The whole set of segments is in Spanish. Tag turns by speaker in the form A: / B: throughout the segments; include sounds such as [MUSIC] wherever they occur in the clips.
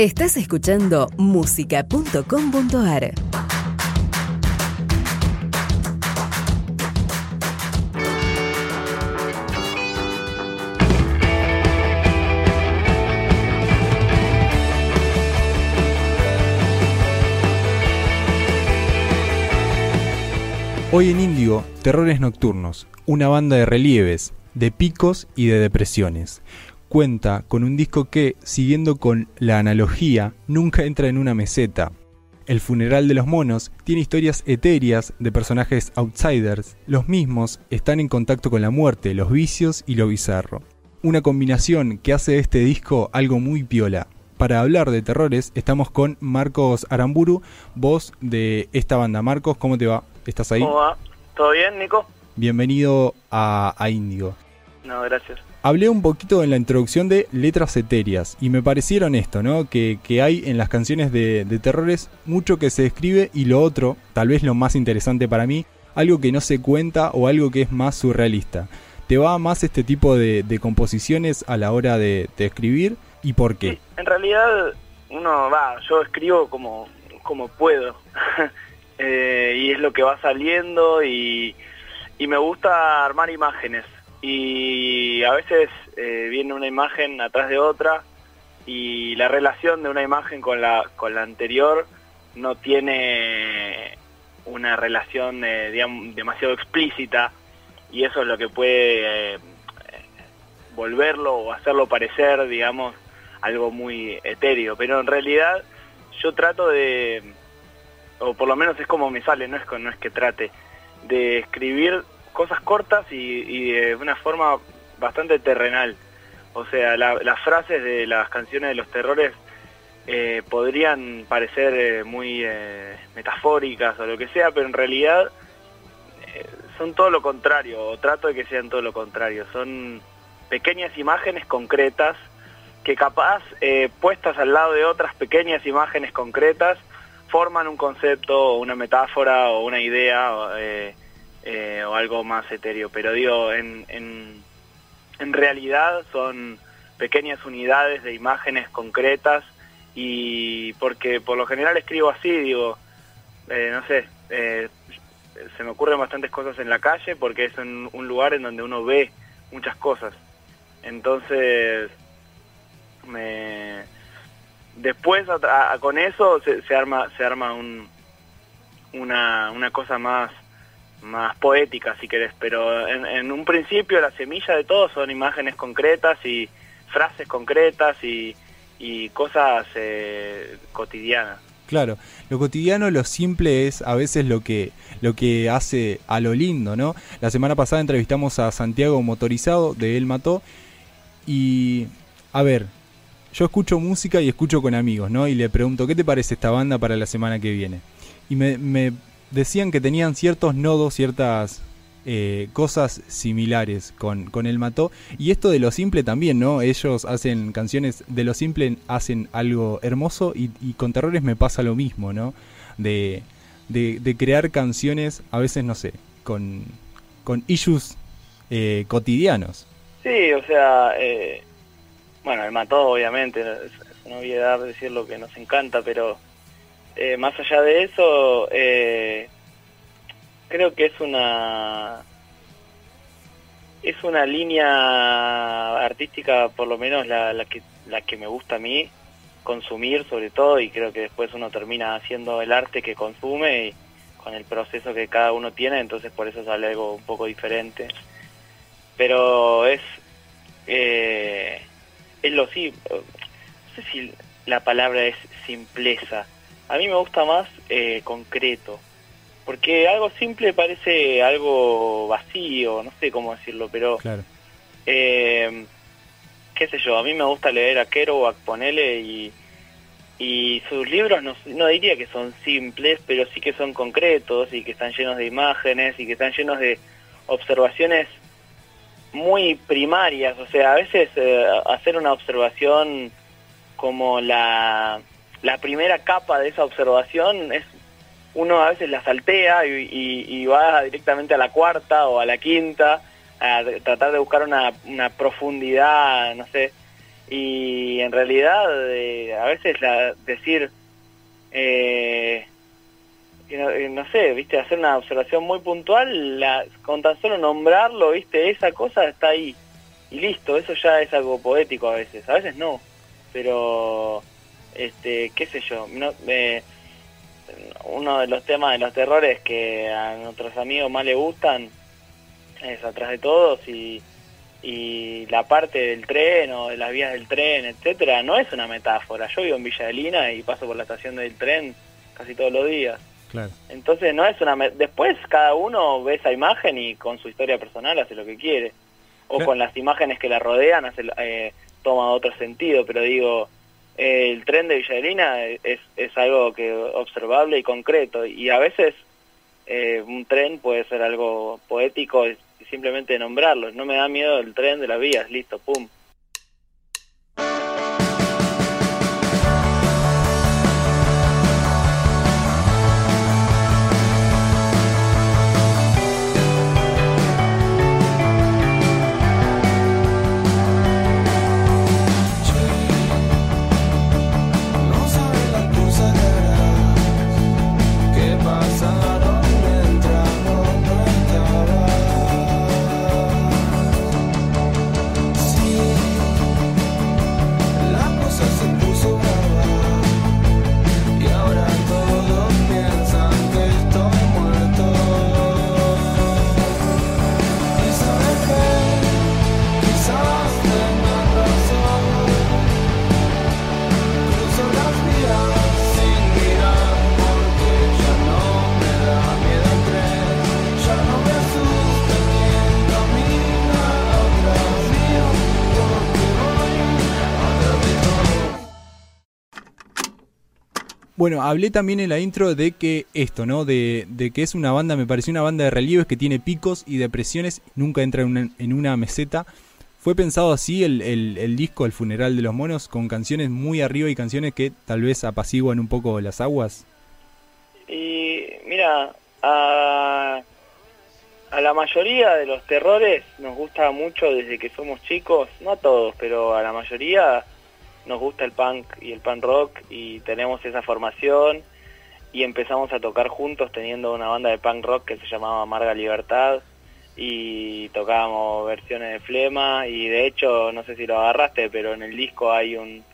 A: Estás escuchando música.com.ar.
B: Hoy en Índigo, Terrores Nocturnos, una banda de relieves, de picos y de depresiones. Cuenta con un disco que, siguiendo con la analogía, nunca entra en una meseta. El funeral de los monos tiene historias etéreas de personajes outsiders. Los mismos están en contacto con la muerte, los vicios y lo bizarro. Una combinación que hace de este disco algo muy piola. Para hablar de terrores estamos con Marcos Aramburu, voz de esta banda. Marcos, ¿cómo te va? ¿Estás ahí?
C: ¿Cómo va? ¿Todo bien, Nico?
B: Bienvenido a, a Índigo.
C: No, gracias.
B: Hablé un poquito en la introducción de letras etéreas y me parecieron esto, ¿no? Que, que hay en las canciones de, de, terrores mucho que se describe y lo otro, tal vez lo más interesante para mí, algo que no se cuenta o algo que es más surrealista. ¿Te va más este tipo de, de composiciones a la hora de, de, escribir y por qué?
C: Sí, en realidad, uno va, yo escribo como, como puedo. [LAUGHS] eh, y es lo que va saliendo y, y me gusta armar imágenes y a veces eh, viene una imagen atrás de otra y la relación de una imagen con la, con la anterior no tiene una relación eh, demasiado explícita y eso es lo que puede eh, volverlo o hacerlo parecer, digamos, algo muy etéreo. Pero en realidad yo trato de, o por lo menos es como me sale, no es que trate, de escribir cosas cortas y, de una forma bastante terrenal. O sea, la, las frases de las canciones de los terrores eh, podrían parecer eh, muy eh, metafóricas o lo que sea, pero en realidad son todo lo contrario, o trato de que sean todo lo contrario. Son pequeñas imágenes concretas que capaz puestas al lado de otras pequeñas imágenes concretas forman un concepto una metáfora o una idea. Eh, o algo más etéreo, pero digo, en, en, realidad son pequeñas unidades de imágenes concretas y porque por lo general escribo así, digo, eh, no sé, eh, se me ocurren bastantes cosas en la calle porque es un, lugar en donde uno ve muchas cosas. Entonces, me... después con eso se, arma, se arma un, una, una cosa más más poética si querés, pero en, un principio la semilla de todo son imágenes concretas y frases concretas y, y cosas eh, cotidianas.
B: Claro, lo cotidiano, lo simple es a veces lo que, lo que hace a lo lindo, ¿no? La semana pasada entrevistamos a Santiago Motorizado de El Mató y, a ver, yo escucho música y escucho con amigos, ¿no? Y le pregunto, ¿qué te parece esta banda para la semana que viene? Y me, me decían que tenían ciertos nodos, ciertas eh, cosas similares con, con el Mató. Y esto de lo simple también, ¿no? Ellos hacen canciones de lo simple, hacen algo hermoso y, con terrores me pasa lo mismo, ¿no? De, de, de, crear canciones, a veces, no sé, con, con issues eh, cotidianos.
C: Sí, o sea, eh, bueno, el Mató obviamente, es, es una obviedad decir lo que nos encanta, pero eh, más allá de eso, eh, creo que es una es una línea artística, por lo menos la, que la que me gusta a mí consumir, sobre todo, y creo que después uno termina haciendo el arte que consume y con el proceso que cada uno tiene, entonces por eso sale algo un poco diferente. Pero es eh, es lo sí, no sé si la palabra es simpleza a mí me gusta más eh, concreto, porque algo simple parece algo vacío, no sé cómo decirlo, pero
B: claro.
C: eh, qué sé yo, a mí me gusta leer a Kerouac, ponele, y, y sus libros no, no diría que son simples, pero sí que son concretos y que están llenos de imágenes y que están llenos de observaciones muy primarias, o sea, a veces eh, hacer una observación como la la primera capa de esa observación es uno a veces la saltea y, va directamente a la cuarta o a la quinta a tratar de buscar una, una profundidad, no sé, y en realidad eh, a veces la, decir, no, eh, no, sé, viste, hacer una observación muy puntual, la, con tan solo nombrarlo, viste, esa cosa está ahí. Y listo, eso ya es algo poético a veces, a veces no, pero este, qué sé yo, no, eh, uno de los temas de los terrores que a nuestros amigos más les gustan es atrás de todos y y la parte del tren o de las vías del tren, etcétera, no es una metáfora. Yo vivo en Villa de Lina y paso por la estación del tren casi todos los días.
B: Claro.
C: Entonces no es una después cada uno ve esa imagen y con su historia personal hace lo que quiere o con las imágenes que la rodean hace, eh, toma otro sentido, pero digo el tren de Villa de Lina es, es algo que observable y concreto y a veces eh, un tren puede ser algo poético simplemente nombrarlo. No me da miedo el tren de las vías, listo, pum.
B: Bueno, hablé también en la intro de que esto, ¿no? De, que es una banda, me pareció una banda de relieves que tiene picos y depresiones, nunca entra en una, meseta. ¿Fue pensado así el, disco El funeral de los monos, con canciones muy arriba y canciones que tal vez apaciguan un poco las aguas?
C: Y mira, a, a la mayoría de los terrores nos gusta mucho desde que somos chicos, no a todos, pero a la mayoría nos gusta el punk y el punk rock y tenemos esa formación y empezamos a tocar juntos teniendo una banda de punk rock que se llamaba Amarga Libertad y tocábamos versiones de Flema y de hecho no sé si lo agarraste pero en el disco hay un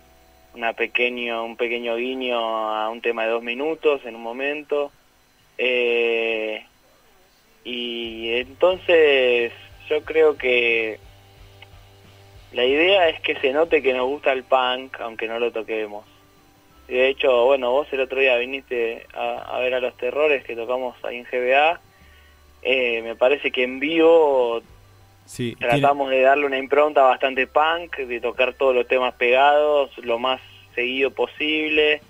C: una pequeño un pequeño guiño a un tema de dos minutos en un momento. Eh, y entonces yo creo que la idea es que se note que nos gusta el punk, aunque no lo toquemos. De hecho, bueno, vos el otro día viniste a, ver a los terrores que tocamos ahí en GBA. Eh, me parece que en vivo sí, tratamos de darle una impronta bastante punk, de tocar todos los temas pegados, lo más seguido posible,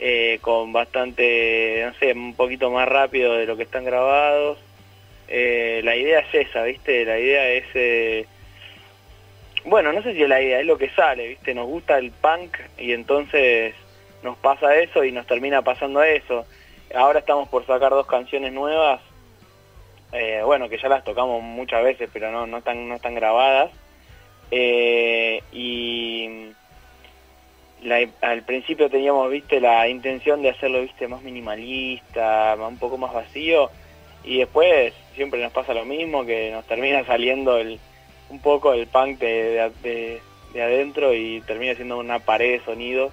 C: eh, con bastante, no sé, un poquito más rápido de lo que están grabados. Eh, la idea es esa, ¿viste? La idea es bueno, no sé si es la idea, es lo que sale, ¿viste? Nos gusta el punk y entonces nos pasa eso y nos termina pasando eso. Ahora estamos por sacar dos canciones nuevas, eh, bueno, que ya las tocamos muchas veces, pero no, no, están, no están grabadas. Eh, y al principio teníamos, viste, la intención de hacerlo, viste, más minimalista, un poco más vacío, y después siempre nos pasa lo mismo, que nos termina [LAUGHS] saliendo el un poco el punk de, de, adentro y termina siendo una pared de sonido,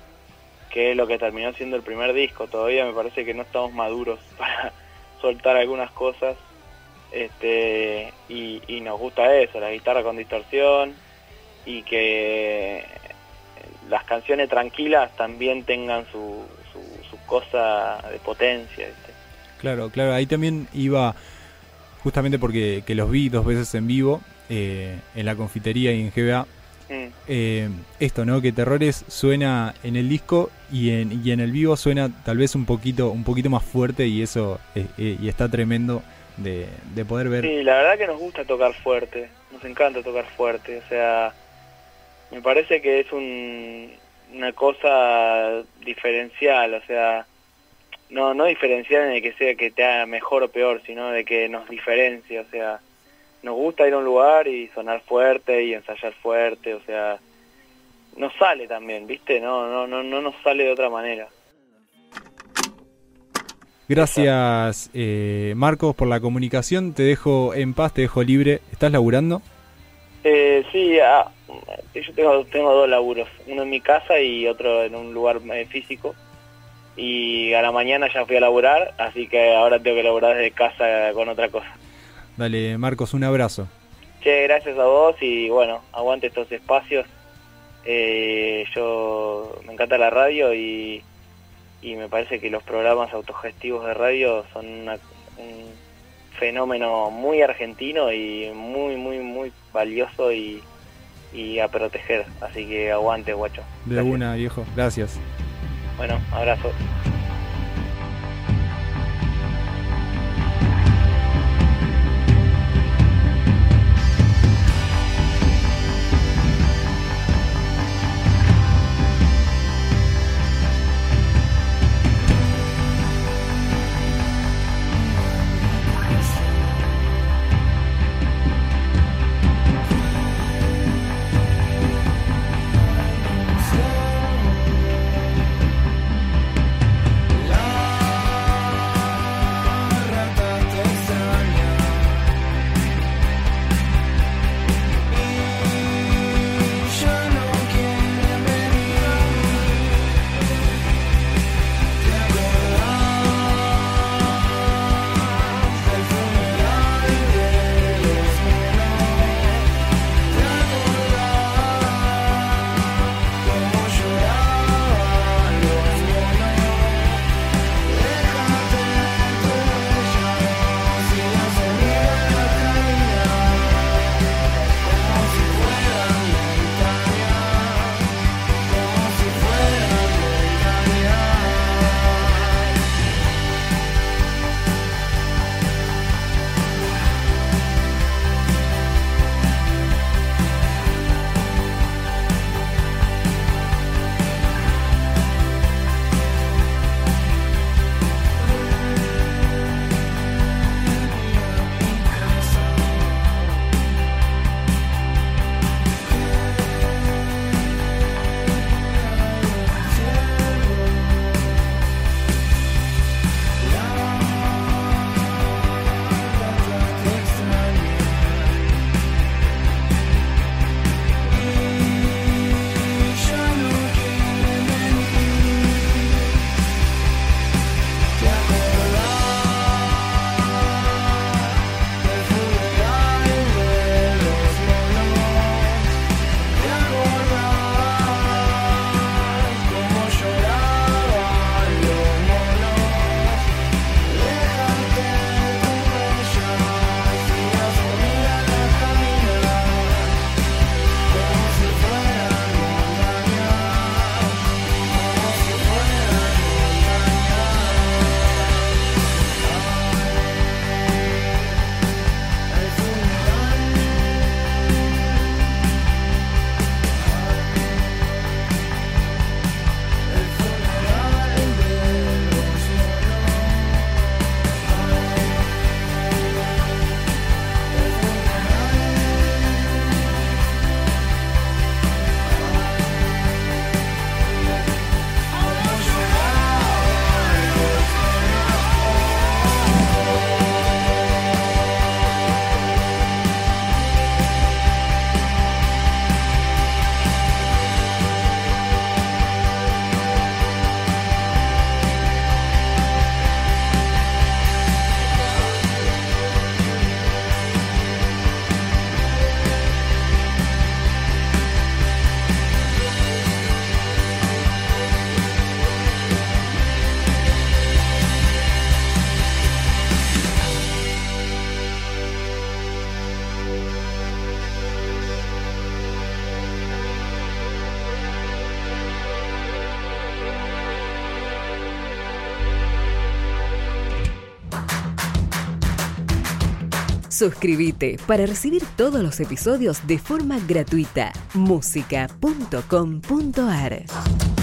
C: que es lo que terminó siendo el primer disco. Todavía me parece que no estamos maduros [LAUGHS] para soltar algunas cosas este y, y nos gusta eso, la guitarra con distorsión y que las canciones tranquilas también tengan su, su, cosa de potencia.
B: Claro, claro, ahí también iba justamente porque que los vi dos veces en vivo eh, en la confitería y en GBA. Mm. Eh, esto, ¿no? Que Terrores suena en el disco y en, y en el vivo suena tal vez un poquito, un poquito más fuerte y eso eh, y está tremendo de, poder ver.
C: Sí, la verdad que nos gusta tocar fuerte, nos encanta tocar fuerte, o sea, me parece que es una cosa diferencial, o sea, no, no diferencial en el que sea que te haga mejor o peor, sino de que nos diferencia, o sea, nos gusta ir a un lugar y sonar fuerte y ensayar fuerte, o sea,
D: nos sale también, ¿viste? No, no, no, no nos sale de otra manera.
B: Gracias, eh, Marcos, por la comunicación. Te dejo en paz, te dejo libre. ¿Estás laburando?
D: Eh, sí, ah, yo tengo, tengo dos laburos. Uno en mi casa y otro en un lugar eh, físico. Y a la mañana ya fui a laburar, así que ahora tengo que laburar desde casa con otra cosa.
B: Dale, Marcos, un abrazo.
D: Che, gracias a vos y bueno, aguante estos espacios. Eh, yo me encanta la radio y y me parece que los programas autogestivos de radio son un fenómeno muy argentino y muy, muy, muy valioso y, y a proteger. Así que aguante, guacho.
B: De una, viejo. Gracias.
D: Bueno, abrazo.
A: Suscríbete para recibir todos los episodios de forma gratuita. música.com.ar